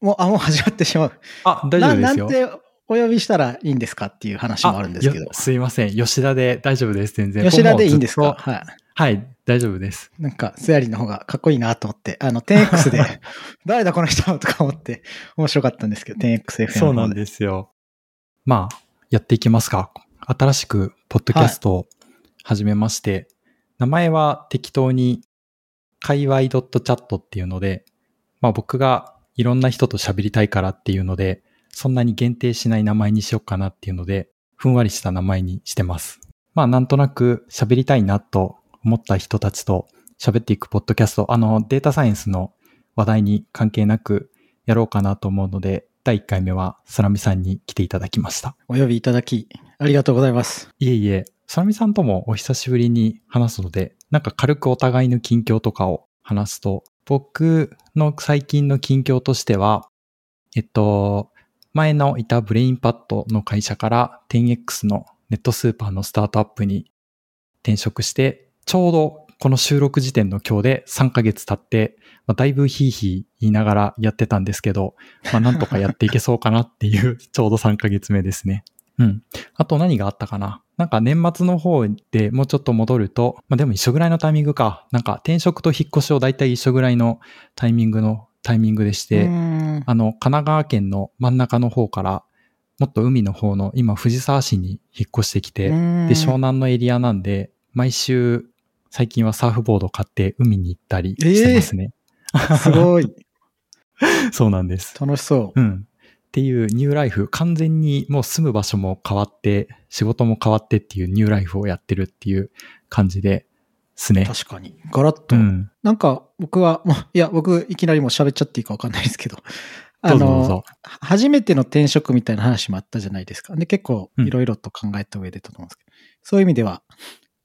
もう、あ、もう始まってしまう。あ、大丈夫ですよ。ななんてお呼びしたらいいんですかっていう話もあるんですけど。すいません。吉田で大丈夫です。全然。吉田でいいんですか？はい。はい、大丈夫です。なんか、スヤリの方がかっこいいなと思って、あの、10X で、誰だこの人とか思って、面白かったんですけど、10XFM そうなんですよ。まあ、やっていきますか。新しく、ポッドキャストを始めまして、はい、名前は適当に、界隈 .chat っていうので、まあ僕がいろんな人と喋りたいからっていうので、そんなに限定しない名前にしようかなっていうので、ふんわりした名前にしてます。まあなんとなく喋りたいなと思った人たちと喋っていくポッドキャスト、あのデータサイエンスの話題に関係なくやろうかなと思うので、第1回目はサラミさんに来ていただきました。お呼びいただき、ありがとうございます。いえいえ、サラミさんともお久しぶりに話すので、なんか軽くお互いの近況とかを話すと、僕の最近の近況としては、えっと、前のいたブレインパッドの会社から 10X のネットスーパーのスタートアップに転職して、ちょうどこの収録時点の今日で3ヶ月経って、まあ、だいぶヒーヒー言いながらやってたんですけど、まあなんとかやっていけそうかなっていう ちょうど3ヶ月目ですね。うん。あと何があったかな？なんか年末の方でもうちょっと戻ると、まあでも一緒ぐらいのタイミングか。なんか転職と引っ越しをだいたい一緒ぐらいのタイミングのタイミングでして、あの、神奈川県の真ん中の方から、もっと海の方の、今藤沢市に引っ越してきて、で、湘南のエリアなんで、毎週、最近はサーフボード買って海に行ったりしてますね。えー、すごい。そうなんです。楽しそう。うん。っていうニューライフ、完全にもう住む場所も変わって、仕事も変わってっていうニューライフをやってるっていう感じで、すね。確かに。ガラッと。うん、なんか僕は、いや、僕いきなりもう喋っちゃっていいかわかんないですけど、あの、初めての転職みたいな話もあったじゃないですか。で、結構いろいろと考えた上でと思うんですけど、うん、そういう意味では、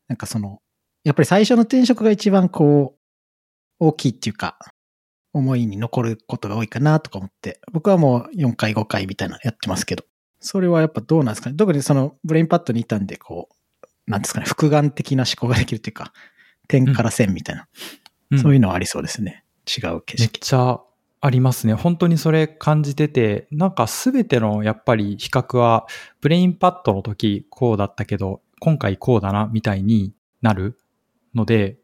なんかその、やっぱり最初の転職が一番こう、大きいっていうか、思いに残ることが多いかなとか思って、僕はもう4回5回みたいなのやってますけど、それはやっぱどうなんですかね。特にそのブレインパッドにいたんで、こう、なんですかね、複眼的な思考ができるっていうか、点から線みたいな、うん、そういうのはありそうですね。違う景色。めっちゃありますね。本当にそれ感じてて、なんかすべてのやっぱり比較は、ブレインパッドの時こうだったけど、今回こうだな、みたいになるので、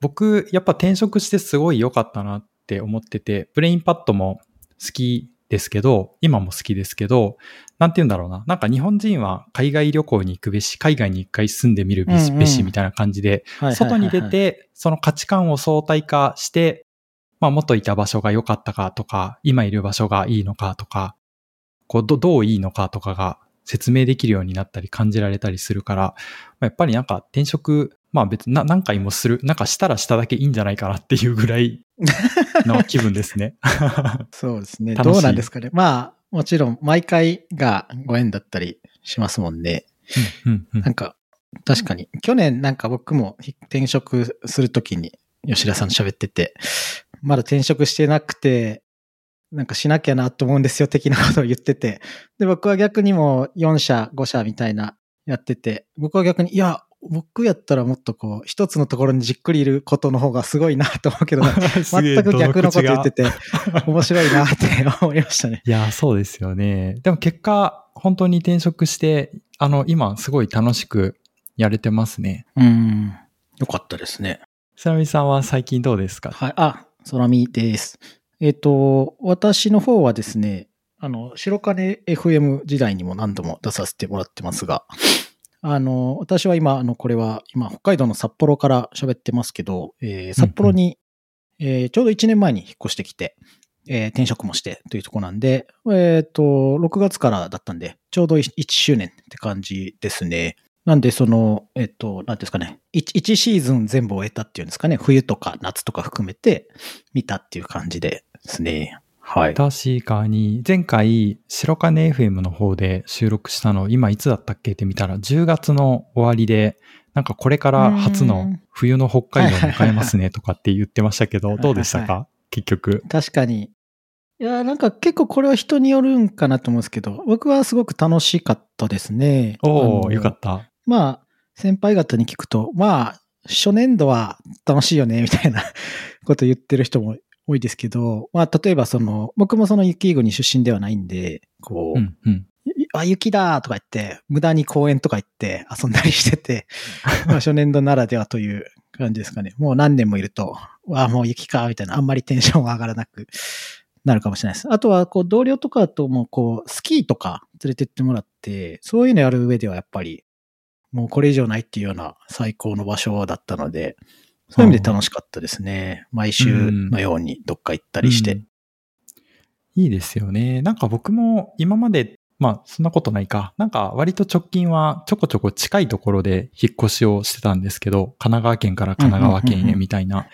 僕、やっぱ転職してすごい良かったなって思ってて、ブレインパッドも好きですけど、今も好きですけど、なんて言うんだろうな。なんか日本人は海外旅行に行くべし、海外に一回住んでみるべし、べしみたいな感じで、外に出て、その価値観を相対化して、まあ元いた場所が良かったかとか、今いる場所がいいのかとか、こうど、どういいのかとかが説明できるようになったり感じられたりするから、やっぱりなんか転職まあ別に何回もする、なんかしたらしただけいいんじゃないかなっていうぐらい の気分ですね。そうですね。どうなんですかね。まあ、もちろん毎回がご縁だったりしますもんね。なんか、確かに。去年なんか僕も転職するときに吉田さんと喋ってて、まだ転職してなくて、なんかしなきゃなと思うんですよ的なことを言ってて。で、僕は逆にも4社、5社みたいなやってて、僕は逆に、いや、僕やったらもっとこう、一つのところにじっくりいることの方がすごいなと思うけど、全く逆のこと言ってて、面白いなって思いましたね。いや、そうですよね。でも結果、本当に転職して、あの、今すごい楽しくやれてますね。うん。よかったですね。セラミさんは最近どうですか？はい、あ、ソラミです。えっ、ー、と、私の方はですね、あの、白金 FM 時代にも何度も出させてもらってますが、あの、私は今、あの、これは、今、北海道の札幌から喋ってますけど、えー、札幌に、うんうん、えー、ちょうど1年前に引っ越してきて、えー、転職もしてというとこなんで、えっ、ー、と、6月からだったんで、ちょうど 1, 1周年って感じですね。なんで、その、えっ、ー、と、なんですかね1、1シーズン全部終えたっていうんですかね、冬とか夏とか含めて見たっていう感じですね。はい。確かに、前回、白金 FM の方で収録したの、今いつだったっけって見たら、10月の終わりで、なんかこれから初の冬の北海道を迎えますねとかって言ってましたけど、どうでしたか？結局。確かに。いや、なんか結構これは人によるんかなと思うんですけど、僕はすごく楽しかったですね。おおよかった。まあ、先輩方に聞くと、まあ、初年度は楽しいよね、みたいなこと言ってる人も多いですけど、まあ、例えばその、僕もその雪国出身ではないんで、こう、うんうん。あ、雪だとか言って、無駄に公園とか行って遊んだりしてて、まあ初年度ならではという感じですかね。もう何年もいると、わあ、もう雪か、みたいな、あんまりテンションが上がらなくなるかもしれないです。あとは、こう、同僚とかとも、こう、スキーとか連れてってもらって、そういうのやる上ではやっぱり、もうこれ以上ないっていうような最高の場所だったので、そういう意味で楽しかったですね。毎週のようにどっか行ったりして。うんいいですよね。なんか僕も今まで、まあそんなことないか。なんか割と直近はちょこちょこ近いところで引っ越しをしてたんですけど、神奈川県から神奈川県へみたいな。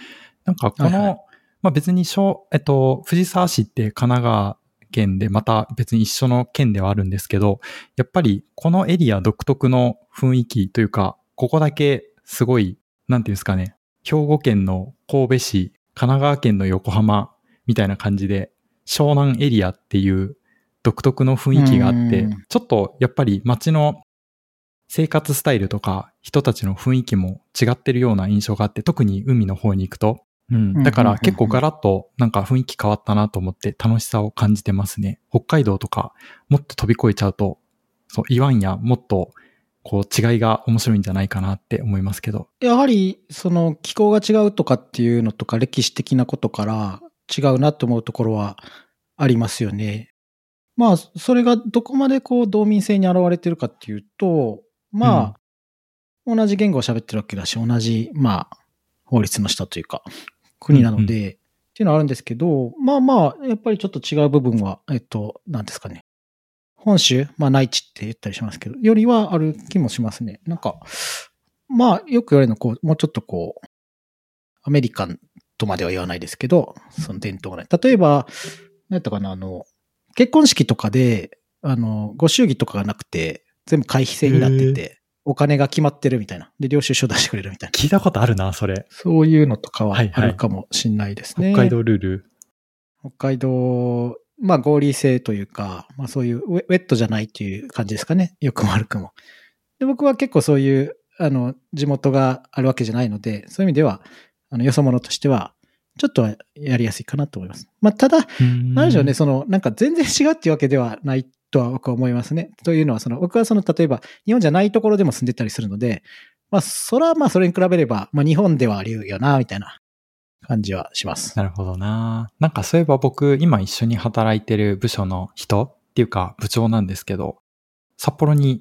なんかこの、はいはいまあ別に小、えっと、藤沢市って神奈川県でまた別に一緒の県ではあるんですけど、やっぱりこのエリア独特の雰囲気というか、ここだけすごい、なんていうんですかね、兵庫県の神戸市、神奈川県の横浜みたいな感じで、湘南エリアっていう独特の雰囲気があってうん、ちょっとやっぱり街の生活スタイルとか人たちの雰囲気も違ってるような印象があって、特に海の方に行くと。うん。だから結構ガラッとなんか雰囲気変わったなと思って楽しさを感じてますね。北海道とかもっと飛び越えちゃうと、そう、言わんやもっとこう違いが面白いんじゃないかなって思いますけど。やはり、その気候が違うとかっていうのとか歴史的なことから違うなと思うところはありますよね。まあ、それがどこまでこう道民性に現れてるかっていうと、まあ、同じ言語を喋ってるわけだし、同じ、まあ、法律の下というか、国なので、っていうのはあるんですけど、まあまあ、やっぱりちょっと違う部分は、えっと、なんですかね。本州、まあ内地って言ったりしますけど、よりはある気もしますね。なんか、まあ、よく言われるのは、こう、もうちょっとこう、アメリカンとまでは言わないですけど、その伝統がね。例えば、何やったかな、あの、結婚式とかで、あの、ご祝儀とかがなくて、全部会費制になってて、お金が決まってるみたいな。で、領収書出してくれるみたいな。聞いたことあるな、それ。そういうのとかははいはいあるかもしんないですね。北海道ルール。北海道、まあ合理性というか、まあそういうウェットじゃないっていう感じですかね。良くも悪くも。で、僕は結構そういう、あの、地元があるわけじゃないので、そういう意味では、あの、よそ者としては、ちょっとはやりやすいかなと思います。まあ、ただ、なんでしょうね、その、なんか全然違うっていうわけではないとは僕は思いますね。というのは、その、僕はその、例えば、日本じゃないところでも住んでたりするので、まあ、それはまあ、それに比べれば、まあ、日本ではあり得るよな、みたいな感じはします。なるほどな。なんかそういえば僕、今一緒に働いてる部署の人っていうか部長なんですけど、札幌に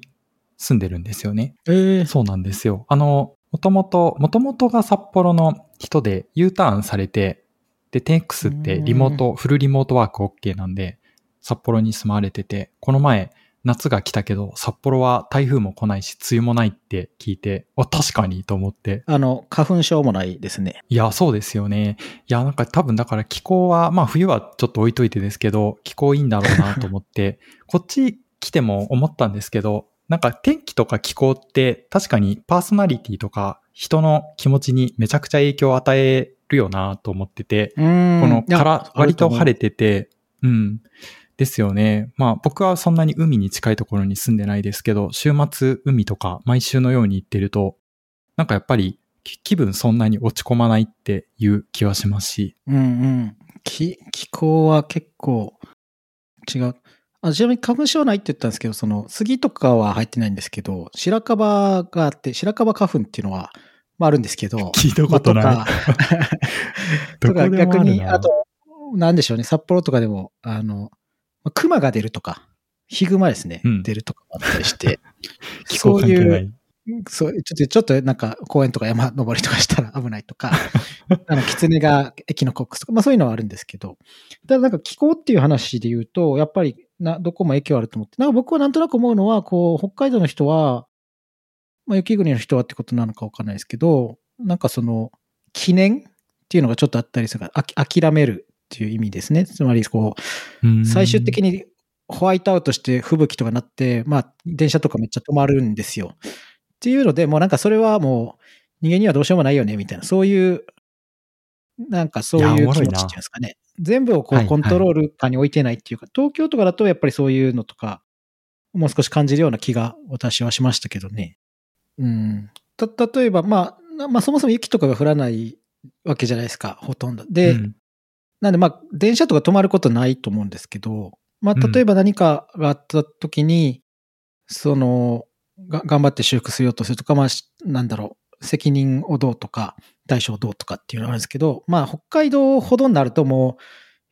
住んでるんですよね。ええそうなんですよ。あの、もともと、もともとが札幌の人で U ターンされて、で、10X ってリモート、フルリモートワーク OK なんで、札幌に住まわれてて、この前、夏が来たけど、札幌は台風も来ないし、梅雨もないって聞いて、あ、確かにと思って。あの、花粉症もないですね。いや、そうですよね。いや、なんか多分だから気候は、まあ冬はちょっと置いといてですけど、気候いいんだろうなと思って、こっち来ても思ったんですけど、なんか天気とか気候って確かにパーソナリティとか人の気持ちにめちゃくちゃ影響を与えるよなと思ってて、このから、割と晴れて。てて、うん。ですよね。まあ僕はそんなに海に近いところに住んでないですけど、週末海とか毎週のように行ってると、なんかやっぱりき気分そんなに落ち込まないっていう気はしますし。うんうん。気、気候は結構違う。あちなみに花粉症ないって言ったんですけど、その杉とかは入ってないんですけど、白樺があって、白樺花粉っていうのは、まああるんですけど、聞いたことない。まあとか、とか逆に、あと、なんでしょうね、札幌とかでも、あの、まあ熊が出るとか、ヒグマですね、うん。出るとかもあったりして、気 候そういう関係ない。そう、ちょっと、ちょっとなんか公園とか山登りとかしたら危ないとか、あの、狐が駅のコックスとか、まあそういうのはあるんですけど、ただなんか気候っていう話で言うと、やっぱりな、どこも影響あると思って、なんか僕はなんとなく思うのは、こう、北海道の人は、まあ雪国の人はってことなのかわかんないですけど、なんかその、記念っていうのがちょっとあったりするから、あき諦めるっていう意味ですね。つまり、こう、最終的に。にホワイトアウトして吹雪とかなって、まあ、電車とかめっちゃ止まるんですよ。っていうので、もうなんかそれはもう、人間にはどうしようもないよね、みたいな、そういう、なんかそういう気持ちっていうんですかね。全部をこはいうコントロール下に置いてないっていうか、東京とかだとやっぱりそういうのとか、もう少し感じるような気が私はしましたけどね。うん。た、例えば、まあ、なまあそもそも雪とかが降らないわけじゃないですか、ほとんど。で、うんなんでまあ、電車とか止まることないと思うんですけど、まあ、例えば何かがあった時に、その、が頑張って修復しようとするとか、まあ、なんだろう、責任をどうとか、対処をどうとかっていうのがあるんですけど、まあ、北海道ほどになるともう、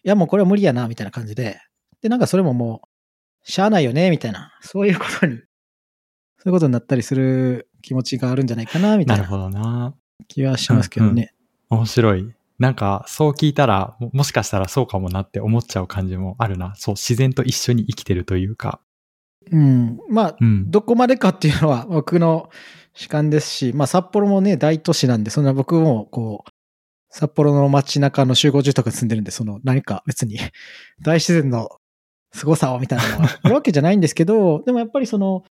いやもうこれは無理やな、みたいな感じで、で、なんかそれももう、しゃあないよね、みたいな、そういうことに、そういうことになったりする気持ちがあるんじゃないかな、みたないるほどな。気はしますけどね。面白い。なんか、そう聞いたらも、もしかしたらそうかもなって思っちゃう感じもあるな。そう、自然と一緒に生きてるというか。うん。まあ、うん。どこまでかっていうのは 僕の主観ですし、まあ札幌もね、大都市なんで、そんな僕もこう、札幌の街中の集合住宅に住んでるんで、その何か別に 大自然の凄さをみたいなのはあるわけじゃないんですけど、でもやっぱりその、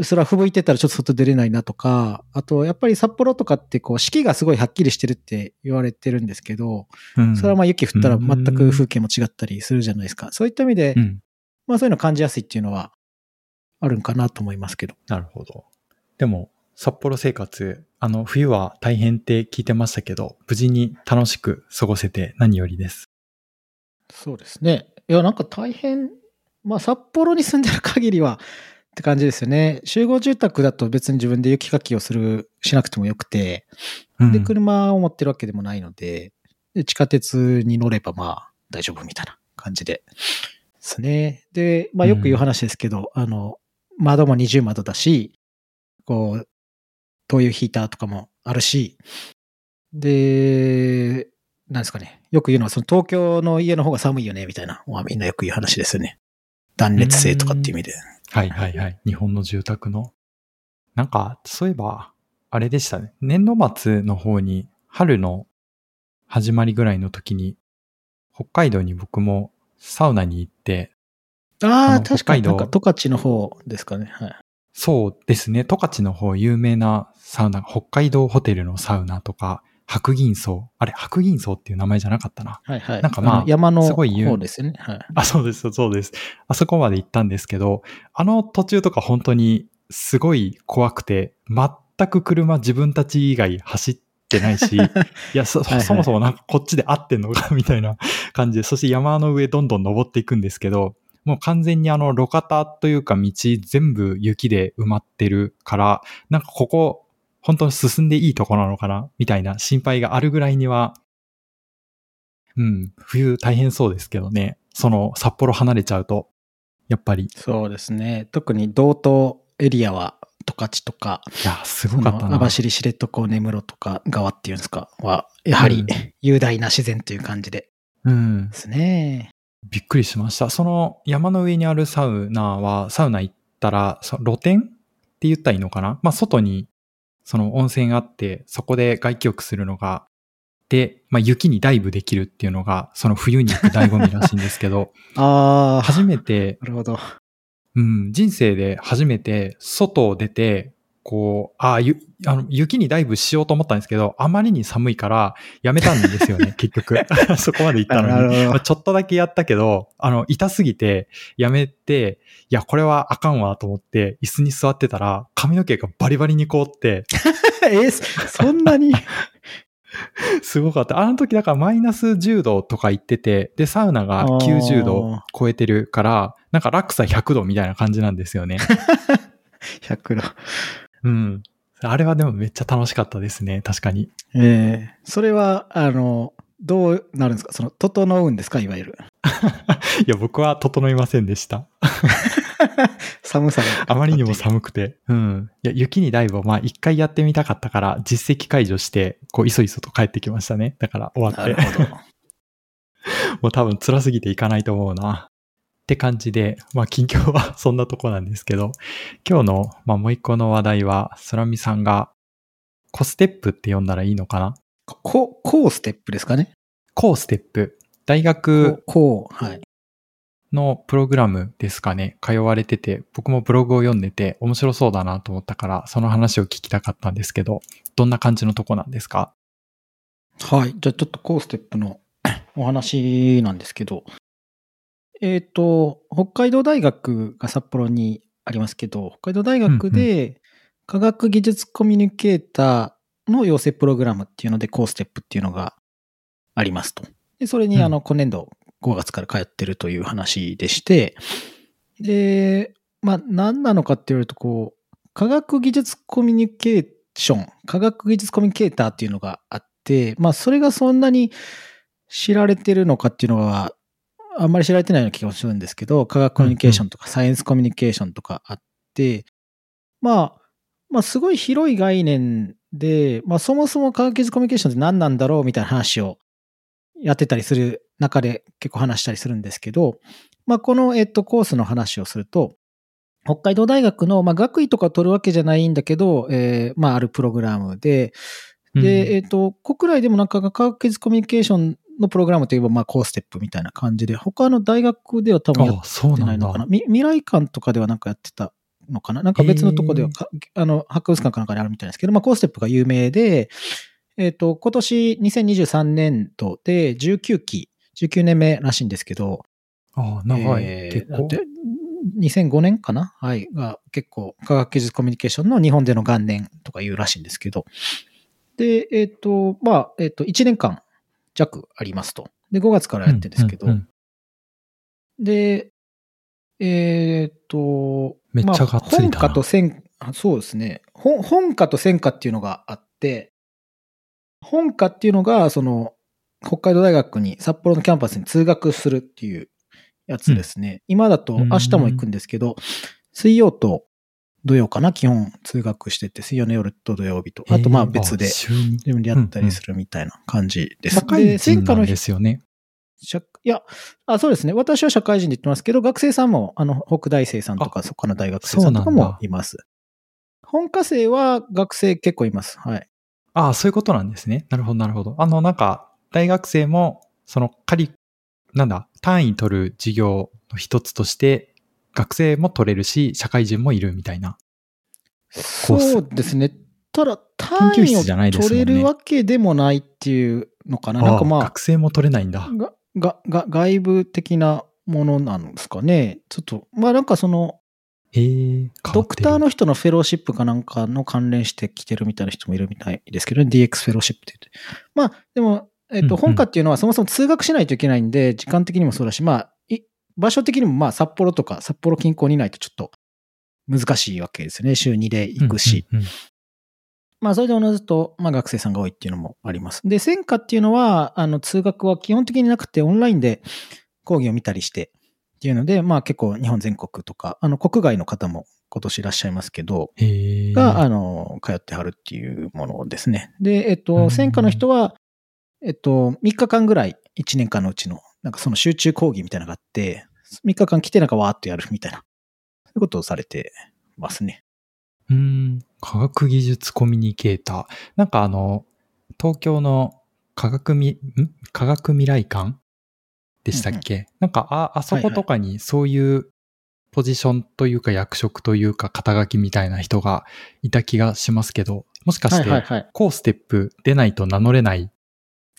それは吹雪いてたらちょっと外出れないなとか、あとやっぱり札幌とかってこう四季がすごいはっきりしてるって言われてるんですけど、うんそれはまあ雪降ったら全く風景も違ったりするじゃないですか。そういった意味でう、ん。まあそういうの感じやすいっていうのはあるんかなと思いますけど。なるほど。でも、札幌生活、あの、冬は大変って聞いてましたけど、無事に楽しく過ごせて何よりです。そうですね。いや、なんか大変、まあ札幌に住んでる限りはって感じですよね。集合住宅だと別に自分で雪かきをする、しなくてもよくて、うんで、車を持ってるわけでもないので、で地下鉄に乗ればまあ大丈夫みたいな感じで。ですね。で、まあよく言う話ですけど、あの、窓も二重窓だし、こう、灯油ヒーターとかもあるし、で、なんですかね。よく言うのは、その東京の家の方が寒いよね、みたいな。まあみんなよく言う話ですよね。断熱性とかっていう意味で。はいはいはい。日本の住宅の。なんか、そういえば、あれでしたね。年度末の方に、春の始まりぐらいの時に、北海道に僕もサウナに行って、ああ確かになんか十勝の方ですかね。はい。そうですね。十勝の方有名なサウナ、北海道ホテルのサウナとか、白銀荘。あれ、白銀荘っていう名前じゃなかったな。はいはい。なんかまあの山のすご方ですよね。はい。あ、そうです、そうです。あそこまで行ったんですけど、あの途中とか本当にすごい怖くて、全く車自分たち以外走ってないし、いや、そ、はいはいそもそもなんかこっちで合ってんのかみたいな感じで、そして山の上どんどん登っていくんですけど、もう完全にあの路肩というか道全部雪で埋まってるから、なんかここ本当に進んでいいとこなのかなみたいな心配があるぐらいには、うん、冬大変そうですけどね。その札幌離れちゃうと、やっぱり、いそうですね。特に道東エリアは、十勝とか、や、すそごかったな。の網走知床根室とか川っていうんですか、は、やはりうん 雄大な自然という感じでうんで。すね。びっくりしました。その山の上にあるサウナは、サウナ行ったら、そ露天って言ったらいいのかな？まあ、外に、その温泉があって、そこで外気浴するのが、で、まあ、雪にダイブできるっていうのが、その冬に行く醍醐味らしいんですけど、ああ、初めて、なるほど。うん、人生で初めて外を出て、こう、ああ、ゆ、あの、雪にダイブしようと思ったんですけど、あまりに寒いからやめたんですよね、結局。そこまで行ったのに。まあちょっとだけやったけど、あの、痛すぎてやめて、いや、これはあかんわと思って、椅子に座ってたら、髪の毛がバリバリに凍って、えーそんなに？すごかった。あの時だからマイナス10度とか行ってて、で、サウナが90度超えてるから、なんか落差100度みたいな感じなんですよね。100度。うん。あれはでもめっちゃ楽しかったですね。確かに。ええそれは、あの、どうなるんですか？その、整うんですか？いわゆる。いや、僕は整いませんでした。寒さが。あまりにも寒くて。うん。いや、雪にダイブをまあ一回やってみたかったから、実績解除して、こう、いそいそと帰ってきましたね。だから終わって。なるほど。もう多分辛すぎていかないと思うな。って感じで、まあ近況は そんなとこなんですけど、今日の、まあもう一個の話題は、スラミさんが、コステップって呼んだらいいのかな？こ、こうステップですかね？コーステップ。大こ学う、こう、はい。のプログラムですかね、通われてて、僕もブログを読んでて面白そうだなと思ったから、その話を聞きたかったんですけど、どんな感じのとこなんですか？はい。じゃあちょっとコーステップの お話なんですけど、えっ、と、北海道大学が札幌にありますけど、北海道大学で科学技術コミュニケーターの養成プログラムっていうので、コーステップっていうのがありますと。で、それに、うん。あの、今年度5月から通ってるという話でして、で、まあ、何なのかって言われると、こう、科学技術コミュニケーション、科学技術コミュニケーターっていうのがあって、まあ、それがそんなに知られてるのかっていうのは、あんまり知られてないような気がするんですけど、科学コミュニケーションとかサイエンスコミュニケーションとかあって、まあ、まあ、すごい広い概念で、まあ、そもそも科学技術コミュニケーションって何なんだろうみたいな話をやってたりする中で結構話したりするんですけど、まあ、この、えっと、コースの話をすると、北海道大学の、まあ、学位とか取るわけじゃないんだけど、えーまあ、あるプログラムで、で、えっ、と、国内でもなんか科学技術コミュニケーションのプログラムといえば、まあ、コーステップみたいな感じで、他の大学では多分やっあ、そうないのか。な。み未来館とかではなんかやってたのかななんか別のとこではか、あの、博物館かなんかにあるみたいですけど、まあ、コーステップが有名で、えっ、と、今年2023年度で19期、19年目らしいんですけど、あ長い。えー結構。で2005年かな？はい。が結構科学技術コミュニケーションの日本での元年とか言うらしいんですけど。で、えっ、と、まあ、えっ、と、1年間弱ありますと。で、5月からやってるんですけど。うんうんうんで、えっ、と、めっちゃがっつりだなまあ本科と専、あそうですね。本本科と専科っていうのがあって、本科っていうのが、その、北海道大学に札幌のキャンパスに通学するっていうやつですね。今だとうん明日も行くんですけど、水曜と土曜かな？基本通学してて、水曜の夜と土曜日と。あとまあ別で自分でやったりするみたいな感じです。社会人なんですよね。社いやあ、そうですね。私は社会人で言ってますけど、学生さんも、あの、北大生さんとか、そこの大学生さんとかもいます。本科生は学生結構います。はい。ああ、そういうことなんですね。なるほど、なるほど。あの、なんか、大学生も、その、仮、なんだ、単位取る授業の一つとして、学生も取れるし、社会人もいるみたいな。そうですね。ただ、単位を取れるわけでもないっていうのかな。なんかまああ学、生も取れないんだ。が、が、が、外部的なものなんですかね。ちょっと、まあなんかその、えドクターの人のフェローシップかなんかの関連してきてるみたいな人もいるみたいですけどね、DX フェローシップって言って。まあ、でも、えっ、と、本科っていうのはそもそも通学しないといけないんで、時間的にもそうだし、まあ、い場所的にもまあ、札幌とか札幌近郊にいないとちょっと難しいわけですよね。週2で行くし。うんうんうんまあ、それでおのずと、まあ、学生さんが多いっていうのもあります。で、専科っていうのは、あの、通学は基本的になくて、オンラインで講義を見たりして、っていうので、まあ結構日本全国とか、あの、国外の方も今年いらっしゃいますけど。が、あの、通ってはるっていうものですね。で、えっうんと、専科の人は、えっと、3日間ぐらい、1年間のうちの、なんかその集中講義みたいなのがあって、3日間来てなんかわーっとやるみたいな、そういうことをされてますね。うーん。科学技術コミュニケーター。なんかあの、東京の科学み、ん？科学未来館でしたっけ、なんか、あ、あそことかにそういうポジションというか役職というか肩書きみたいな人がいた気がしますけど、もしかして、はいはいはい。コーステップ出ないと名乗れない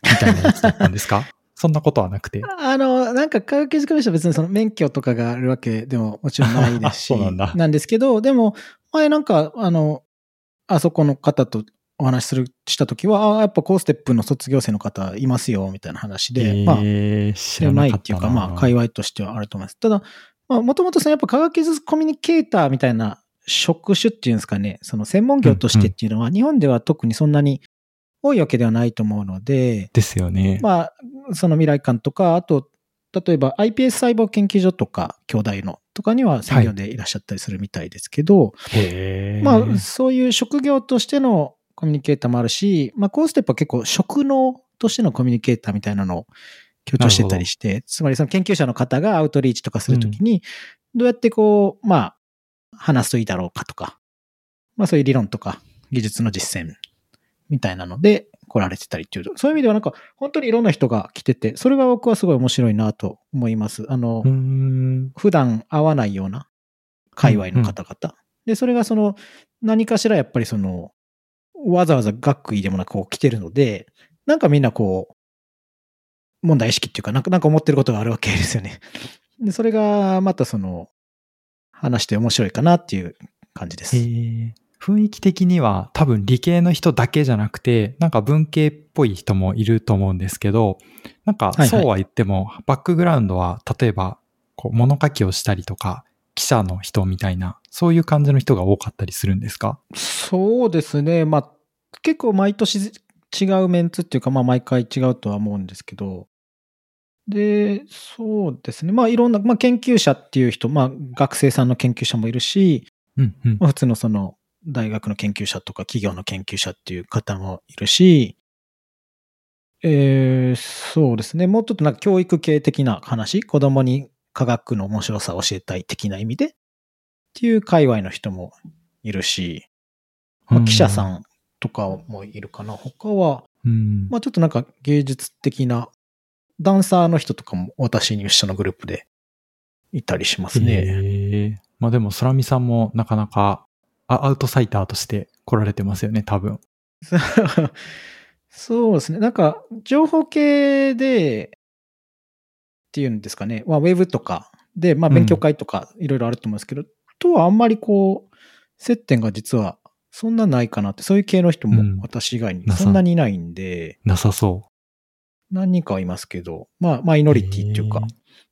みたいなやつだったんですか？そんなことはなくて。あの、なんか科学技術コミュニケーションは別にその免許とかがあるわけでももちろんないですし、そうなんだですけど、でも、前なんか、あの、あそこの方とお話しする、したときは、あやっぱコーステップの卒業生の方いますよ、みたいな話で、まあ、えー、知でらないっていうか。まあ、界隈としてはあると思います。ただ、まあ、もともとそのやっぱ科学技術コミュニケーターみたいな職種っていうんですかね、その専門業としてっていうのは、日本では特にそんなに多いわけではないと思うので、ですよね。まあ、その未来館とか、あと、例えば iPS 細胞研究所とか、兄弟のとかには専業でいらっしゃったりするみたいですけど、へーまあ、そういう職業としてのコミュニケーターもあるし、まあ、コーステップは結構職能としてのコミュニケーターみたいなのを強調してたりして、つまりその研究者の方がアウトリーチとかするときに、どうやってこう、まあ、話すといいだろうかとか、まあそういう理論とか技術の実践みたいなので来られてたりっていう、そういう意味ではなんか本当にいろんな人が来てて、それが僕はすごい面白いなと思います。あの。普段会わないような界隈の方々。で、それがその何かしらやっぱりその、わざわざ学位でもなくこう来てるので、なんかみんなこう、問題意識っていうか、なんかなんか思ってることがあるわけですよね。で、それがまたその、話して面白いかなっていう感じです。へー雰囲気的には多分理系の人だけじゃなくて、なんか文系っぽい人もいると思うんですけど、なんかそうは言っても、バックグラウンドは例えば、こう物書きをしたりとか、記者の人みたいな、そういう感じの人が多かったりするんですか？そうですね。まあ、結構毎年違うメンツっていうか、まあ毎回違うとは思うんですけど、で、そうですね。まあいろんな、まあ研究者っていう人、まあ学生さんの研究者もいるし、うんうんまあ、普通のその大学の研究者とか企業の研究者っていう方もいるし、えー、そうですね。もうちょっとなんか教育系的な話、子供に科学の面白さを教えたい的な意味でっていう界隈の人もいるし、まあ、記者さんとかもいるかな。他は、うん。まあちょっとなんか芸術的なダンサーの人とかも私に一緒のグループでいたりしますね。へえまあでも、空見さんもなかなかあアウトサイターとして来られてますよね、多分。そうですね。なんか、情報系で、っていうんですかね。まあ、ウェブとかで、まあ、勉強会とかいろいろあると思うんですけど、とはあんまりこう、接点が実はそんなないかなって、そういう系の人もうん私以外になさそんなにいないんで、なさそ何人かはいますけど、まあ、マイノリティっていうか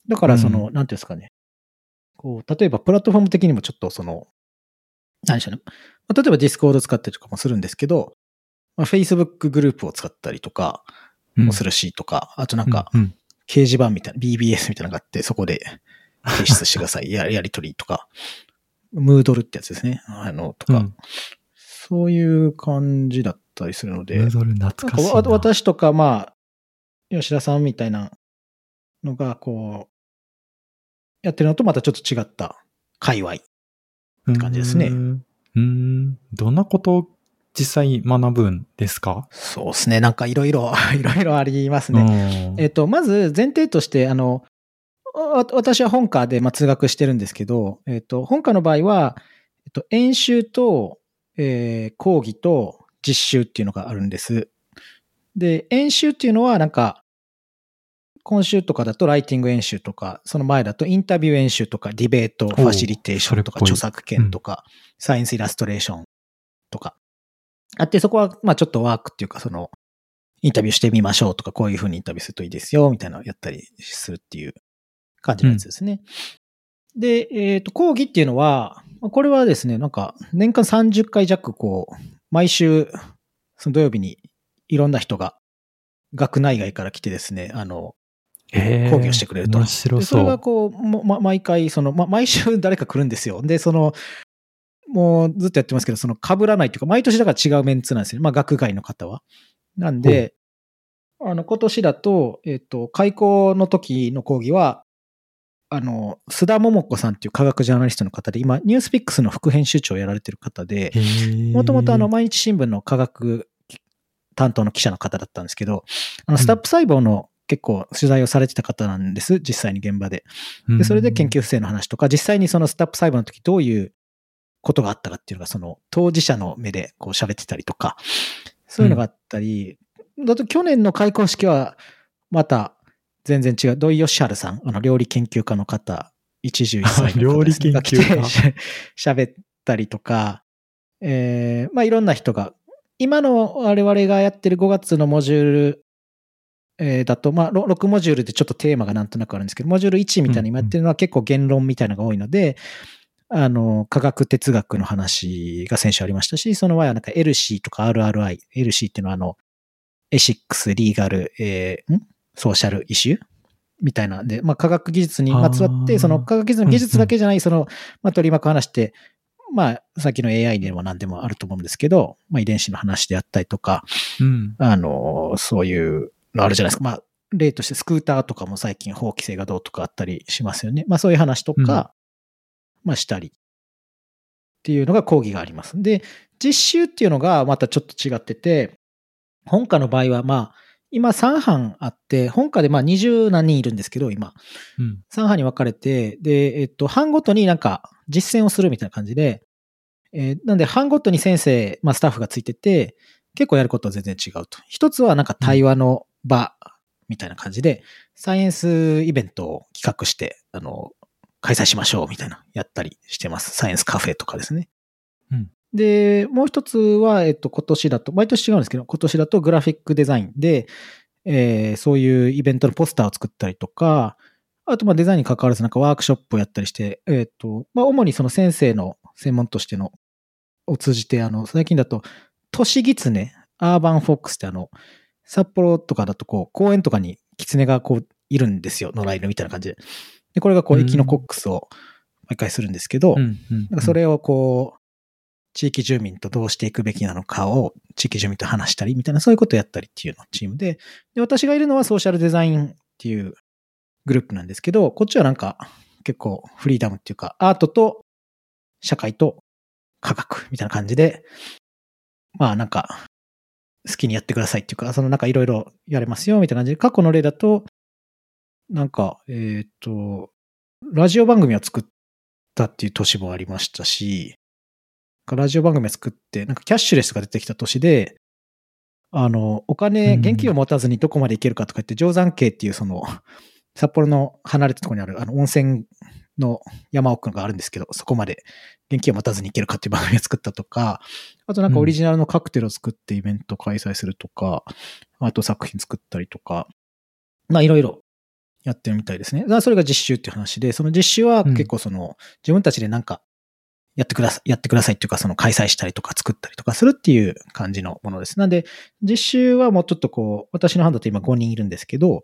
だからその、うなんていうんですかね。こう、例えばプラットフォーム的にもちょっとその、何でしょうね。まあ例えば Discord 使ったりとかもするんですけど、まあ、Facebook グループを使ったりとかう。もするしとか、あとなんか、うんうん掲示板みたいな、BBS みたいなのがあって、そこで提出してください。ややりとりとか、ムードルってやつですね。あの、とか、うんそういう感じだったりするので、ムードル懐かかしい私とか、まあ、吉田さんみたいなのが、こう、やってるのとまたちょっと違った界隈。感じですねうーん。どんなことを実際学ぶんですか？そうですね。なんかいろいろ、いろいろありますね。ねえっと、まず前提として、あの、わ私は本科で、まあ、通学してるんですけど、えっと、本科の場合は、えっと、演習と、えー講義と実習っていうのがあるんです。で、演習っていうのは、なんか、今週とかだとライティング演習とか、その前だとインタビュー演習とか、ディベート、ファシリテーションとか、著作権とか、サイエンスイラストレーションとか。あって、そこは、まあちょっとワークっていうか、その、インタビューしてみましょうとか、こういうふうにインタビューするといいですよ、みたいなのをやったりするっていう感じのやつですね。で、えっ、と、講義っていうのは、まあこれはですね、なんか、年間30回弱、こう、毎週、その土曜日にいろんな人が、学内外から来てですね、あの、え講義をしてくれると面白でそれそう。がこう、もま、毎回、その、ま、毎週誰か来るんですよ。で、その、もうずっとやってますけど、その被らないというか、毎年だから違うメンツなんですよね。まあ、学外の方は。なんで、あの、今年だと、えっ、と、開校の時の講義は、あの、須田桃子さんっていう科学ジャーナリストの方で、今、ニュースピックスの副編集長をやられてる方で、もともとあの、毎日新聞の科学担当の記者の方だったんですけど、あの、スタップ細胞の結構取材をされてた方なんです、実際に現場で。で、それで研究不正の話とか、実際にそのスタップ細胞の時どういうことがあったかっていうのが、その当事者の目でこう喋ってたりとか、そういうのがあったり、だと去年の開講式は、また全然違う、土井善晴さん、あの料理研究家の方、一十一歳の方ですね料理研究家 喋ったりとか、えーまあいろんな人が、今の我々がやってる5月のモジュールえーだと、まあ、ろ6モジュールでちょっとテーマがなんとなくあるんですけど、モジュール1みたいに今やってるのは結構言論みたいなのが多いので、あの、科学哲学の話が先週ありましたし、その前はなんか LC とか RRI、LC っていうのはあの、エシックス、リーガル、えーん？ソーシャルイシューみたいなんで、まあ、科学技術にまつわって、その科学技術の技術だけじゃない、その、まあ、取り巻く話って、まあ、さっきの AI でも何でもあると思うんですけど、まあ、遺伝子の話であったりとか、うん。あの、そういうのあるじゃないですか。まあ、例としてスクーターとかも最近法規制がどうとかあったりしますよね。まあそういう話とか、まあしたりっていうのが講義があります。で、実習っていうのがまたちょっと違ってて、本科の場合はまあ、今3班あって、本科でまあ20何人いるんですけど、今。うん。3班に分かれて、で、えっと、班ごとになんか実践をするみたいな感じで、えーなんで班ごとに先生、まあスタッフがついてて、結構やることは全然違うと。一つはなんか対話の場みたいな感じで、サイエンスイベントを企画して、あの、開催しましょうみたいな、やったりしてます。サイエンスカフェとかですね。うんで、もう一つは、えっと、今年だと、毎年違うんですけど、今年だとグラフィックデザインで、えー、そういうイベントのポスターを作ったりとか、あと、まあ、デザインに関わらずなんかワークショップをやったりして、えっ、と、まあ、主にその先生の専門としての、を通じて、あの、最近だと、都市ギツネ、アーバンフォックスってあの、札幌とかだとこう、公園とかにキツネがこう、いるんですよ。野良犬みたいな感じで。で、これがこう、エキノコックスを毎回するんですけど、なんかそれをこう、地域住民とどうしていくべきなのかを地域住民と話したりみたいなそういうことをやったりっていうのチームで、で、私がいるのはソーシャルデザインっていうグループなんですけど、こっちはなんか結構フリーダムっていうか、アートと社会と科学みたいな感じで、まあなんか好きにやってくださいっていうか、そのなんかいろいろやれますよみたいな感じ。で、過去の例だと、なんか、えっ、ー、と、ラジオ番組を作ったっていう年もありましたし、ラジオ番組を作って、なんかキャッシュレスが出てきた年で、あの、お金、現金を持たずにどこまで行けるかとか言って、定山渓っていうその、札幌の離れたところにあるあの温泉の山奥があるんですけど、そこまで現金を待たずに行けるかっていう番組を作ったとか、あとなんかオリジナルのカクテルを作ってイベントを開催するとか、うん、あと作品作ったりとか、まあいろいろやってるみたいですね。それが実習っていう話で、その実習は結構その、自分たちでなんかやってください、やってくださいっていうか、その開催したりとか作ったりとかするっていう感じのものです。なんで、実習はもうちょっとこう、私の班だと今5人いるんですけど、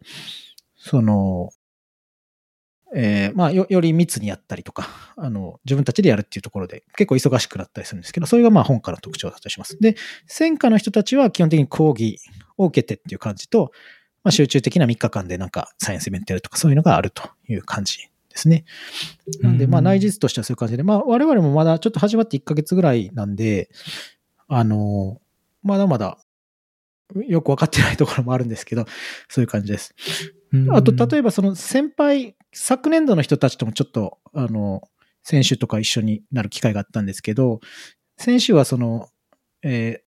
その、えー、まあよ、より密にやったりとか、あの、自分たちでやるっていうところで結構忙しくなったりするんですけど、それがまあ本科の特徴だったりします。で、専科の人たちは基本的に講義を受けてっていう感じと、まあ、集中的な3日間でなんかサイエンスイベントやるとかそういうのがあるという感じですね。なんで、まあ内実としてはそういう感じで、まあ我々もまだちょっと始まって1ヶ月ぐらいなんで、あの、まだまだよくわかってないところもあるんですけど、そういう感じです。あと、例えばその先輩、昨年度の人たちともちょっと、あの、選手とか一緒になる機会があったんですけど、先週はその、えー、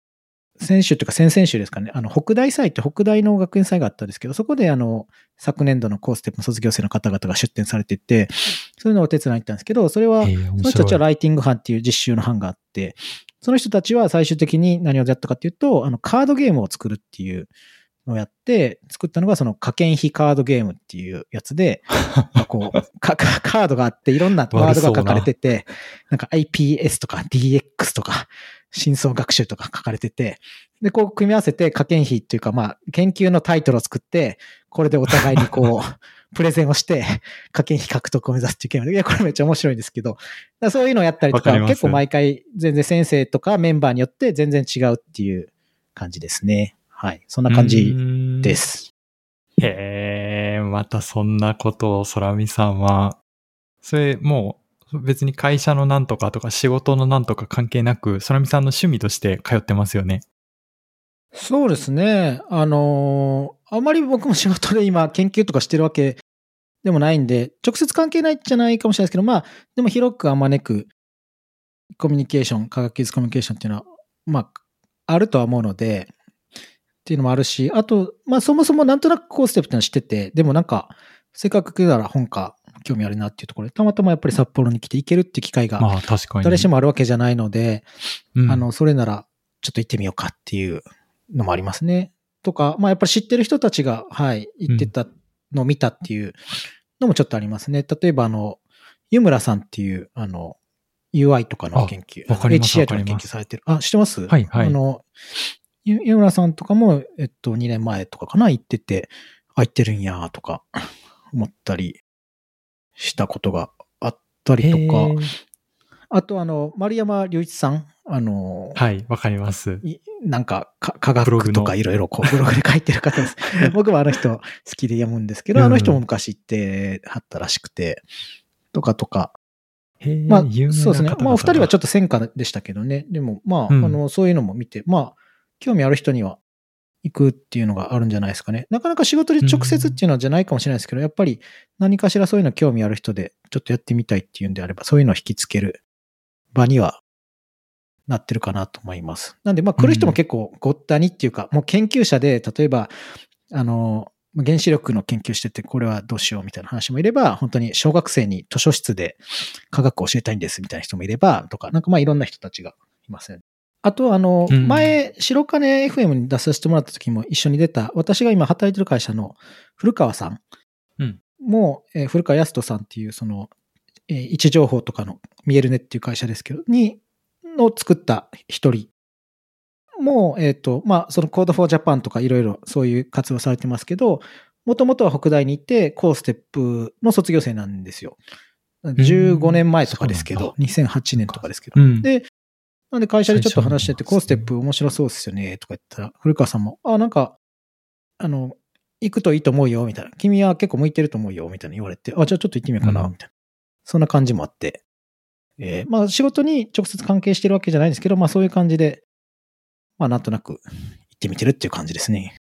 先週というか先々週ですかね、あの、北大祭って北大の学園祭があったんですけど、そこであの、昨年度のコーステップの卒業生の方々が出展されてて、そういうのをお手伝いに行ったんですけど、それは、その人たちはライティング班っていう実習の班があって、その人たちは最終的に何をやったかっていうと、あの、カードゲームを作るっていうのをやって、作ったのがその加減比カードゲームっていうやつで、こうカ、カードがあっていろんなワードが書かれてて、なんか IPS とか DX とか、深層学習とか書かれてて、で、こう組み合わせて加減比っていうか、まあ、研究のタイトルを作って、これでお互いにこう、プレゼンをして、加減比獲得を目指すっていうゲームで、いや、これめっちゃ面白いんですけど、そういうのをやったりとか、か結構毎回全然先生とかメンバーによって全然違うっていう感じですね。はい。そんな感じです。へえ、またそんなことを空見さんは、それもう別に会社のなんとかとか仕事のなんとか関係なく、空見さんの趣味として通ってますよね。そうですね。あのあまり僕も仕事で今研究とかしてるわけでもないんで、直接関係ないじゃないかもしれないですけど、まあ、でも広くあまねくコミュニケーション、科学技術コミュニケーションっていうのは、まあ、あるとは思うので、っていうのもあるし、あと、まあそもそもなんとなくコーステップってのは知ってて、でもなんか、せっかく来たら本か興味あるなっていうところで、たまたまやっぱり札幌に来て行けるっていう機会が、誰しもあるわけじゃないので、あの、それならちょっと行ってみようかっていうのもありますね。とか、まあやっぱり知ってる人たちが、はい、行ってたのを見たっていうのもちょっとありますね。例えばあの、湯村さんっていう、あの、UI とかの研究、HCI とかの研究されてる。あ、知ってます？はいはい。あの、湯村さんとかも、えっと、2年前とかかな、行ってて、あ、行ってるんや、とか、思ったりしたことがあったりとか、あと、あの、丸山隆一さん、あの、はい、わかります。なんか、科学とかいろいろこう、ブログで書いてる方です。僕もあの人好きで読むんですけど、あの人も昔行ってはったらしくて、とかとか。まあ、そうですね。まあ、二人はちょっと戦火でしたけどね。でも、まあ、うん、あの、そういうのも見て、まあ、興味ある人には行くっていうのがあるんじゃないですかね。なかなか仕事で直接っていうのはじゃないかもしれないですけど、うん、やっぱり何かしらそういうの興味ある人でちょっとやってみたいっていうんであれば、そういうのを引きつける場にはなってるかなと思います。なんで、まあ来る人も結構ごったにっていうか、もう研究者で、例えば、あの、原子力の研究してて、これはどうしようみたいな話もいれば、本当に小学生に図書室で科学を教えたいんですみたいな人もいれば、とか、なんかまあいろんな人たちがいますね。あと、あの、うん前、白金 FM に出させてもらった時も一緒に出た、私が今働いてる会社の古川さんうんも、えー古川康人さんっていう、その、えー位置情報とかの見えるねっていう会社ですけど、に、の作った一人もう、えっ、と、まあ、その Code for Japan とかいろいろそういう活動されてますけど、もともとは北大に行って、コーステップの卒業生なんですよ。15年前とかですけど、2008年とかですけど。うん。で、なんで会社でちょっと話してて、最初のコーステップ面白そうですよね、とか言ったら、古川さんも、あ、なんか、あの、行くといいと思うよ、みたいな。君は結構向いてると思うよ、みたいな言われて、あ、じゃあちょっと行ってみようかな、うんみたいな。そんな感じもあって。えーまあ仕事に直接関係してるわけじゃないんですけど、まあそういう感じで、まあなんとなく行ってみてるっていう感じですね。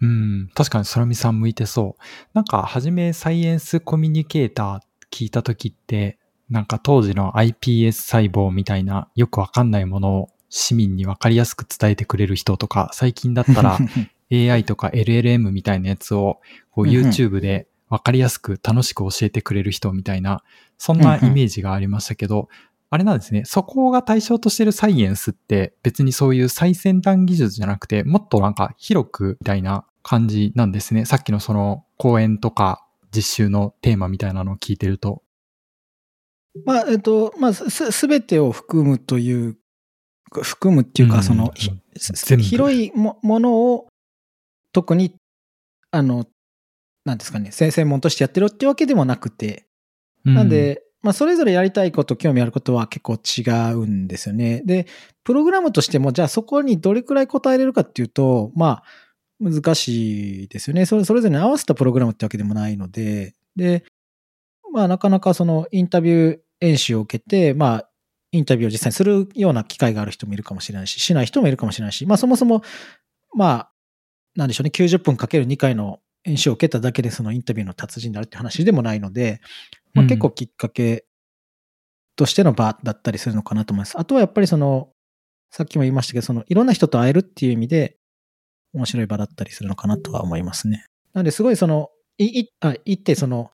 うん。確かに空見さん向いてそう。なんか、はじめサイエンスコミュニケーター聞いたときって、なんか当時の iPS 細胞みたいなよくわかんないものを市民にわかりやすく伝えてくれる人とか、最近だったら AI とか LLM みたいなやつをこう YouTube でわかりやすく楽しく教えてくれる人みたいな、そんなイメージがありましたけど、あれなんですね。そこが対象としてるサイエンスって別にそういう最先端技術じゃなくて、もっとなんか広くみたいな感じなんですね。さっきのその講演とか実習のテーマみたいなのを聞いてると。まあ、えっと、まあ、す、すべてを含むという、含むっていうか、うんその、広いもものを、特に、あの、なんですかね、専専門としてやってるってわけでもなくて、なんで、まあ、それぞれやりたいこと、興味あることは結構違うんですよね。で、プログラムとしても、じゃあそこにどれくらい答えれるかっていうと、まあ、難しいですよね。それそれぞれに合わせたプログラムってわけでもないので、で、まあ、なかなかそのインタビュー演習を受けて、まあ、インタビューを実際にするような機会がある人もいるかもしれないし、しない人もいるかもしれないし、まあ、そもそも、まあ、なんでしょうね、90分かける2回の演習を受けただけでそのインタビューの達人になるって話でもないので、まあ、うん結構きっかけとしての場だったりするのかなと思います。あとはやっぱりその、さっきも言いましたけど、そのいろんな人と会えるっていう意味で、面白い場だったりするのかなとは思いますね。なので、すごいその、い、い、あ、行ってその、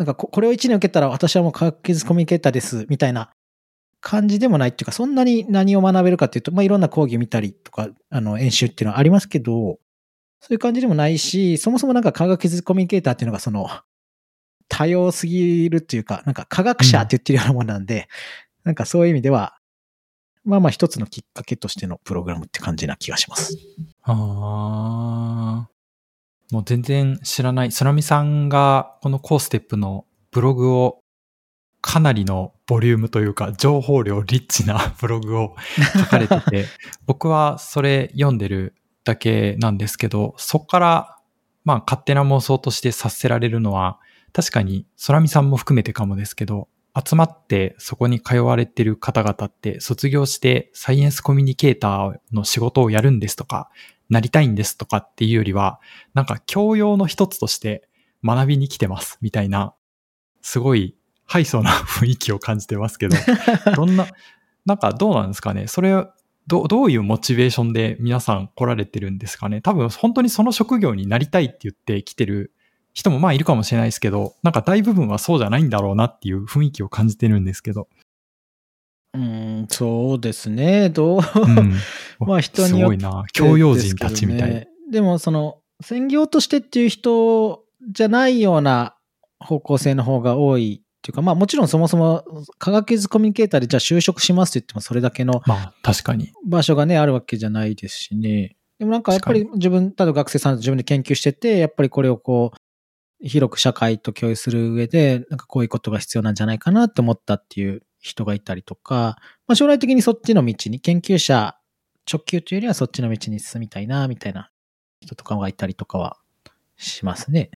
なんかこれを1年受けたら私はもう科学技術コミュニケーターです、みたいな感じでもないっていうか、そんなに何を学べるかっていうと、まあいろんな講義見たりとか、あの、演習っていうのはありますけど、そういう感じでもないし、そもそもなんか科学技術コミュニケーターっていうのがその、多様すぎるっていうか、なんか科学者って言ってるようなものなんで、なんかそういう意味では、まあまあ一つのきっかけとしてのプログラムって感じな気がします。ああ。もう全然知らない。空見さんがこのコーステップのブログをかなりのボリュームというか情報量リッチなブログを書かれてて、僕はそれ読んでるだけなんですけど、そこからまあ勝手な妄想として察せられるのは、確かに空見さんも含めてかもですけど、集まってそこに通われてる方々って卒業してサイエンスコミュニケーターの仕事をやるんですとか、なりたいんですとかっていうよりは、なんか教養の一つとして学びに来てますみたいな、すごいハイソーな雰囲気を感じてますけど、どんな、なんかどうなんですかね？それ、どどういうモチベーションで皆さん来られてるんですかね？多分本当にその職業になりたいって言って来てる人もまあいるかもしれないですけど、なんか大部分はそうじゃないんだろうなっていう雰囲気を感じてるんですけど。うーん、そうですね。どう、うん。まあ人によってすごいな。教養人たちみたい。でもその、専業としてっていう人じゃないような方向性の方が多いっていうか、まあもちろんそもそも科学技術コミュニケーターでじゃあ就職しますって言ってもそれだけのまあ確かに。場所がね、あるわけじゃないですしね。でもなんかやっぱり自分、例えば学生さんと自分で研究してて、やっぱりこれをこう、広く社会と共有する上で、なんかこういうことが必要なんじゃないかなって思ったっていう人がいたりとか、まあ将来的にそっちの道に、研究者直球というよりはそっちの道に進みたいな、みたいな人とかがいたりとかはしますね。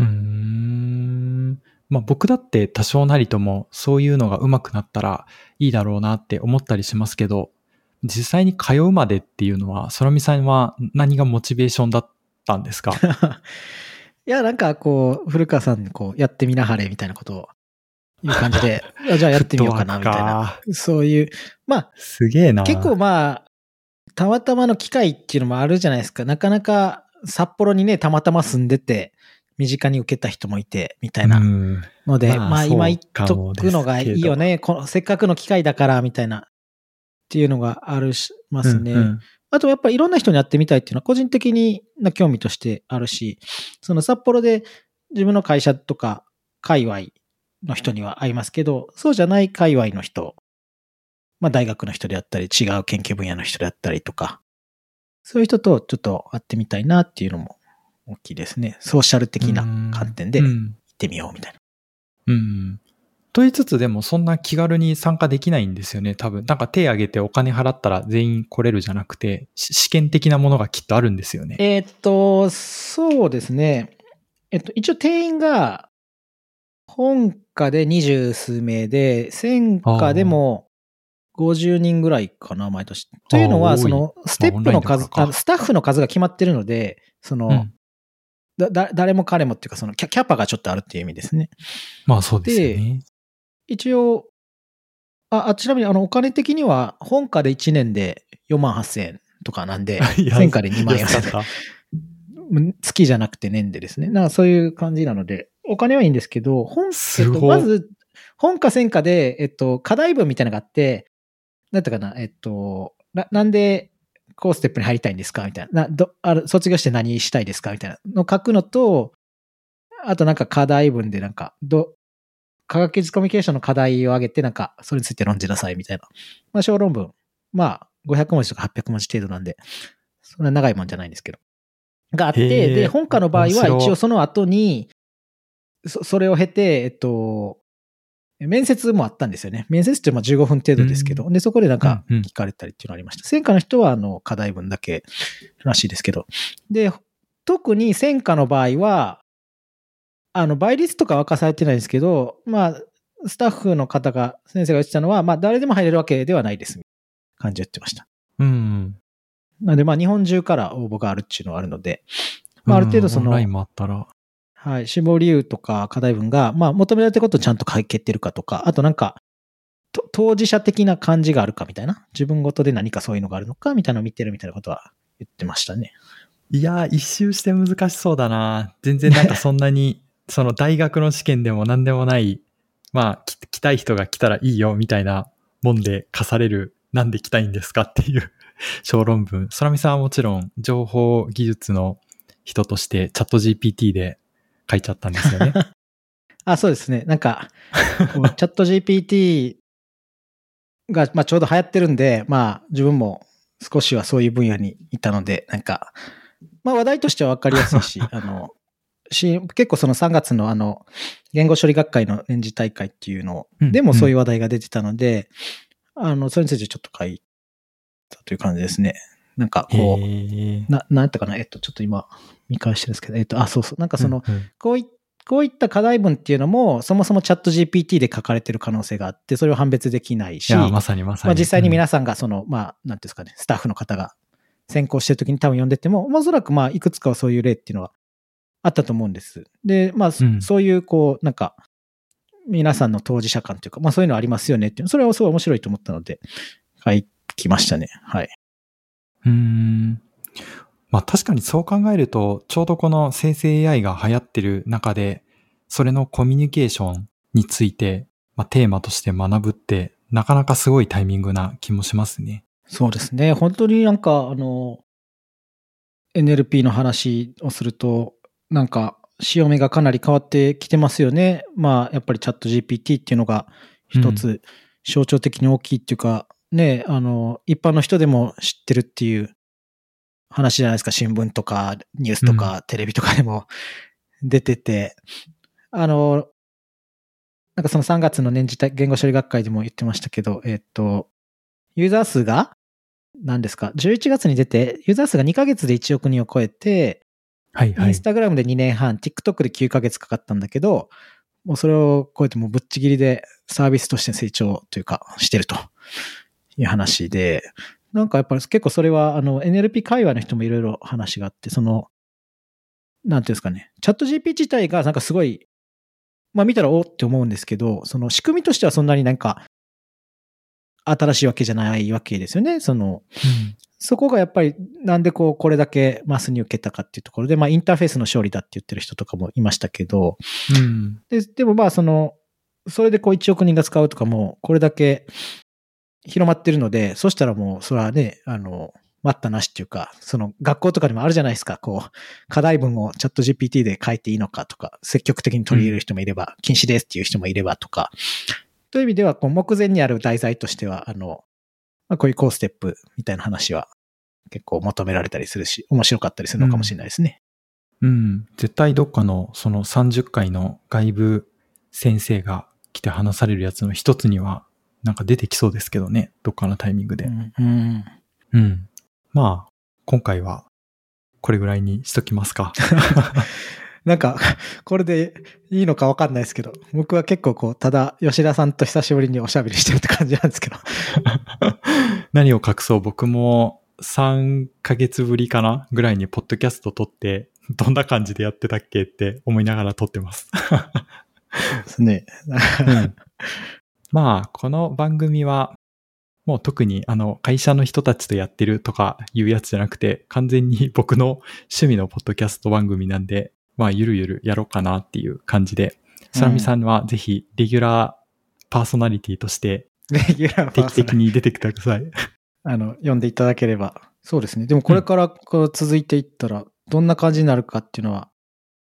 うーん。まあ僕だって多少なりともそういうのが上手くなったらいいだろうなって思ったりしますけど、実際に通うまでっていうのは、空見さんは何がモチベーションだったんですか？いや、なんかこう、古川さんにこう、やってみなはれみたいなことをいう感じで、あじゃあやってみようかな、みたいな。そういう、まあ、すげえな。結構まあ、たまたまの機会っていうのもあるじゃないですか。なかなか札幌にね、たまたま住んでて、身近に受けた人もいて、みたいなうんので、まあまあ今言っとくのがいいよね。このせっかくの機会だから、みたいな。っっていうのがあるしますね。うんうんあとやっぱりいろんな人に会ってみたいっていうのは個人的にな興味としてあるし、その札幌で自分の会社とか界隈の人には会いますけど、そうじゃない界隈の人、まあ大学の人であったり、違う研究分野の人であったりとか、そういう人とちょっと会ってみたいなっていうのも大きいですね。ソーシャル的な観点で行うんってみようみたいな。うん。と言いつつでもそんな気軽に参加できないんですよね、多分。なんか手挙げてお金払ったら全員来れるじゃなくて、し試験的なものがきっとあるんですよね。えーっと、そうですね。えっと、一応定員が、本科で二十数名で、専科でも50人ぐらいかな、毎年。というのは、その、ステップの数オンラインだからかあのスタッフの数が決まってるので、その、うんだ、だ誰も彼もっていうか、そのキャ、キャパがちょっとあるっていう意味ですね。まあそうですよね。一応、あ、あちなみに、あの、お金的には、本科で1年で4万8000円とかなんで、いや専科で2万円安か 月じゃなくて年でですね。なんかそういう感じなので、お金はいいんですけど、本、えっと、まず、本科専科で、えっと、課題文みたいなのがあって、なんてかな、えっと、な、なんで、こうステップに入りたいんですか？みたいな。などある卒業して何したいですか？みたいなのを書くのと、あとなんか課題文でなんか、ど、科学技術コミュニケーションの課題を挙げて、なんか、それについて論じなさいみたいな。まあ、小論文。まあ、500文字とか800文字程度なんで、そんな長いもんじゃないんですけど。があって、で、本科の場合は一応その後に、そそれを経て、えっと、面接もあったんですよね。面接ってまあ15分程度ですけど、で、そこでなんかうんうん聞かれたりっていうのがありました。専科の人はあの課題文だけらしいですけど。で、特に専科の場合は、あの、倍率とかは明かされてないですけど、まあ、スタッフの方が、先生が言ってたのは、まあ、誰でも入れるわけではないです。感じで言ってました。うん。なので、まあ、日本中から応募があるっていうのはあるので、まあ、ある程度そのうんオンライ、ンもあったら。はい、志望理由とか課題文が、まあ、求められたことをちゃんと書けてるかとか、あとなんか、当事者的な感じがあるかみたいな、自分ごとで何かそういうのがあるのかみたいなのを見てるみたいなことは言ってましたね。いやー、一周して難しそうだな。全然なんかそんなに、その大学の試験でも何でもない、まあ、来たい人が来たらいいよみたいなもんで課される、なんで来たいんですかっていう 小論文。空見さんはもちろん情報技術の人としてチャット GPT で書いちゃったんですよね。あ、そうですね。なんか、チャット GPT が、まあ、ちょうど流行ってるんで、まあ、自分も少しはそういう分野にいたので、なんか、まあ、話題としては分かりやすいし、あの、し結構その3月のあの、言語処理学会の年次大会っていうのうんでもそういう話題が出てたので、あの、それについてちょっと書いたという感じですね。なんかこう、へーな、なんやったかな？えっと、ちょっと今、見返してるんですけど、えっと、あ、そうそう。なんかその、うんうんこういこういった課題文っていうのも、そもそもチャット GPT で書かれてる可能性があって、それを判別できないし、いや、まさにまさに。まあ、実際にうん皆さんがその、まあ、なんていうんですかね、スタッフの方が先行してる時に多分読んでても、おそらくまあ、いくつかはそういう例っていうのはあったと思うんです。で、まあ、そうんそういう、こう、なんか、皆さんの当事者感というか、まあそういうのありますよねっていう、それはすごい面白いと思ったので、書きましたね。はい。うーん。まあ確かにそう考えると、ちょうどこの生成 AI が流行ってる中で、それのコミュニケーションについて、まあ、テーマとして学ぶって、なかなかすごいタイミングな気もしますね。そうですね。本当になんか、あの、NLP の話をすると、なんか、潮目がかなり変わってきてますよね。まあ、やっぱりチャット GPT っていうのが一つ象徴的に大きいっていうか、ね、あの、一般の人でも知ってるっていう話じゃないですか。新聞とかニュースとかテレビとかでも 出てて、あの、なんかその3月の年次言語処理学会でも言ってましたけど、えっと、ユーザー数が何ですか ?11 月に出て、ユーザー数が2ヶ月で1億人を超えて、はいはいインス。タグラムで2年半、TikTok で9ヶ月かかったんだけど、もうそれを超えてもうぶっちぎりでサービスとして成長というか、してるという話で、なんかやっぱり結構それは、あの、NLP 会話の人もいろいろ話があって、その、なんていうんですかね、チャット GP 自体がなんかすごい、まあ見たらおって思うんですけど、その仕組みとしてはそんなになんか、新しいわけじゃないわけですよね。その、そこがやっぱりなんでこうこれだけマスに受けたかっていうところで、まあインターフェースの勝利だって言ってる人とかもいましたけど、うん。ででもまあその、それでこう1億人が使うとかも、これだけ広まってるので、そしたらもう、それはね、あの、待ったなしっていうか、その学校とかにもあるじゃないですか、こう、課題文をチャット GPT で書いていいのかとか、積極的に取り入れる人もいれば、禁止ですっていう人もいればとか、という意味では、こう、目前にある題材としては、あの、まあ、こういうコーステップみたいな話は結構求められたりするし、面白かったりするのかもしれないですね。うん。絶対どっかのその30回の外部先生が来て話されるやつの一つにはなんか出てきそうですけどね。どっかのタイミングで。うんうんうん。まあ、今回はこれぐらいにしときますか。なんか、これでいいのかわかんないですけど、僕は結構こう、ただ吉田さんと久しぶりにおしゃべりしてるって感じなんですけど。何を隠そう僕も3ヶ月ぶりかなぐらいにポッドキャスト撮って、どんな感じでやってたっけって思いながら撮ってます。ですね。うんまあ、この番組は、もう特にあの会社の人たちとやってるとかいうやつじゃなくて、完全に僕の趣味のポッドキャスト番組なんで、まあ、ゆるゆるやろうかなっていう感じで、サラミさんはぜひレギュラーパーソナリティとしてレギュラー定期的に出てください。あの、読んでいただければ。そうですね。でもこれからこう続いていったら、どんな感じになるかっていうのは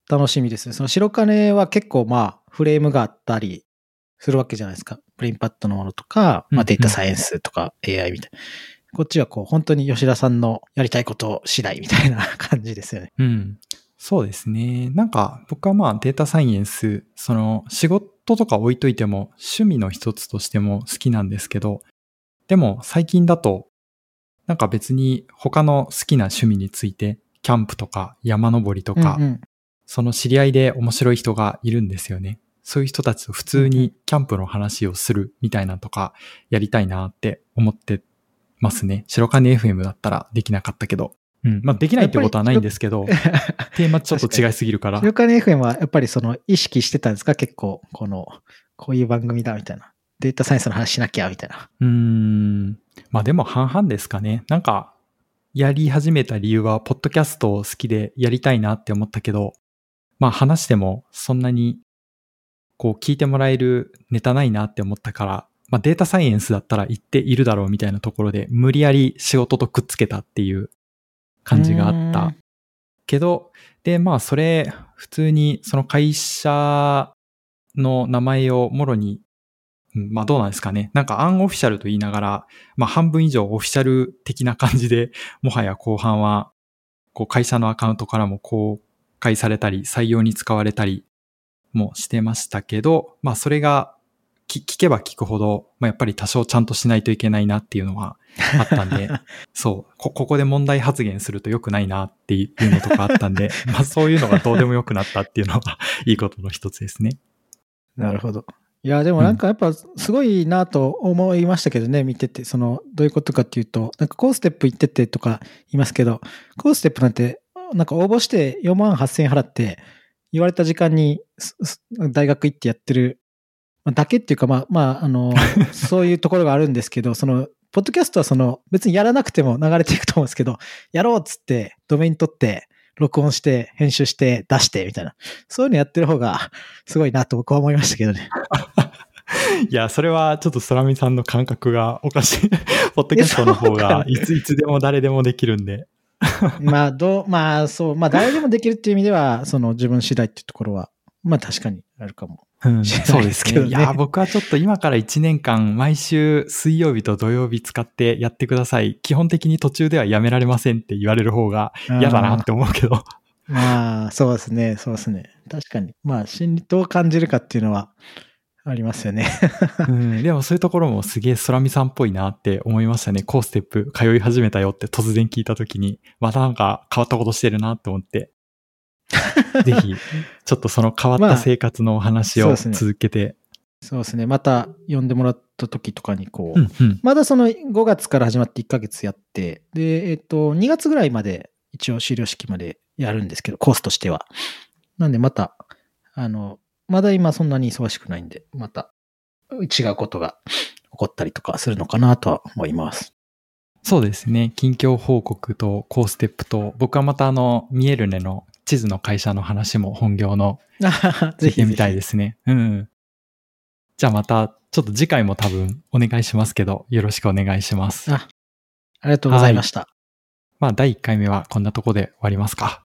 楽しみですね。その白金は結構まあ、フレームがあったりするわけじゃないですか。プリンパッドのものとか、まあうんデータサイエンスとか AI みたいな。こっちはこう、本当に吉田さんのやりたいこと次第みたいな 感じですよね。うん。そうですね。なんか僕はまあデータサイエンス、その仕事とか置いといても趣味の一つとしても好きなんですけど、でも最近だとなんか別に他の好きな趣味について、キャンプとか山登りとか、うんうんその知り合いで面白い人がいるんですよね。そういう人たちと普通にキャンプの話をするみたいなのとかやりたいなって思ってますね。白金 FM だったらできなかったけど。うん。まあできないってことはないんですけど、テーマちょっと違いすぎるから。白金 FM はやっぱりその意識してたんですか？結構、この、こういう番組だみたいな。データサイエンスの話しなきゃみたいな。うーん。まあでも半々ですかね。なんか、やり始めた理由は、ポッドキャストを好きでやりたいなって思ったけど、まあ話してもそんなに、こう聞いてもらえるネタないなって思ったから、まあデータサイエンスだったら言っているだろうみたいなところで、無理やり仕事とくっつけたっていう感じがあったけど、で、まあそれ、普通にその会社の名前をもろにうんまあどうなんですかね。なんかアンオフィシャルと言いながら、まあ半分以上オフィシャル的な感じで、もはや後半は、こう会社のアカウントからも公開されたり、採用に使われたりもしてましたけど、まあそれが聞聞けば聞くほど、まあやっぱり多少ちゃんとしないといけないなっていうのはあったんで、そう、こ、ここで問題発言すると良くないなっていうのとかあったんで、まあそういうのがどうでも良くなったっていうのはいいことの一つですね。なるほど。いや、でもなんかやっぱすごいなと思いましたけどね、見てて、その、どういうことかっていうと、なんかコーステップ行っててとか言いますけど、コーステップなんて、なんか応募して4万8000円払って、言われた時間に大学行ってやってる、まあだけっていうか、まあ、まあ、あの、そういうところがあるんですけど、その、ポッドキャストはその、別にやらなくても流れていくと思うんですけど、やろうっつって、ドメイン取って、録音して、編集して、出して、みたいな。そういうのやってる方が、すごいなと僕は思いましたけどね。いや、それはちょっとソラミさんの感覚がおかしい。ポッドキャストの方がいついつでも誰でもできるんで。まあ、どう、まあ、そう、まあ、誰でもできるっていう意味では、その自分次第っていうところは、まあ確かにあるかも。うん、そうですね。ですけどねいや、僕はちょっと今から1年間、毎週水曜日と土曜日使ってやってください。基本的に途中ではやめられませんって言われる方が嫌だなって思うけど。まあ、そうですね、そうですね。確かに。まあ、心理どう感じるかっていうのはありますよね。うん、でもそういうところもすげえソラミさんっぽいなって思いましたね。コーステップ通い始めたよって突然聞いたときに、またなんか変わったことしてるなって思って。ぜひ、ちょっとその変わった生活のお話を続けて。そうですね。また呼んでもらった時とかに、こう、うんうんまだその5月から始まって1ヶ月やって、で、えっと、2月ぐらいまで一応終了式までやるんですけど、コースとしては。なんでまた、あの、まだ今そんなに忙しくないんで、また違うことが起こったりとかするのかなとは思います。そうですね。近況報告とコーステップと、僕はまたあの、見えるねの地図の会社の話も本業の ぜ聞いてみたいですね。うん。じゃあまた、ちょっと次回も多分お願いしますけど、よろしくお願いします。あありがとうございました。まあ、第1回目はこんなとこで終わりますか。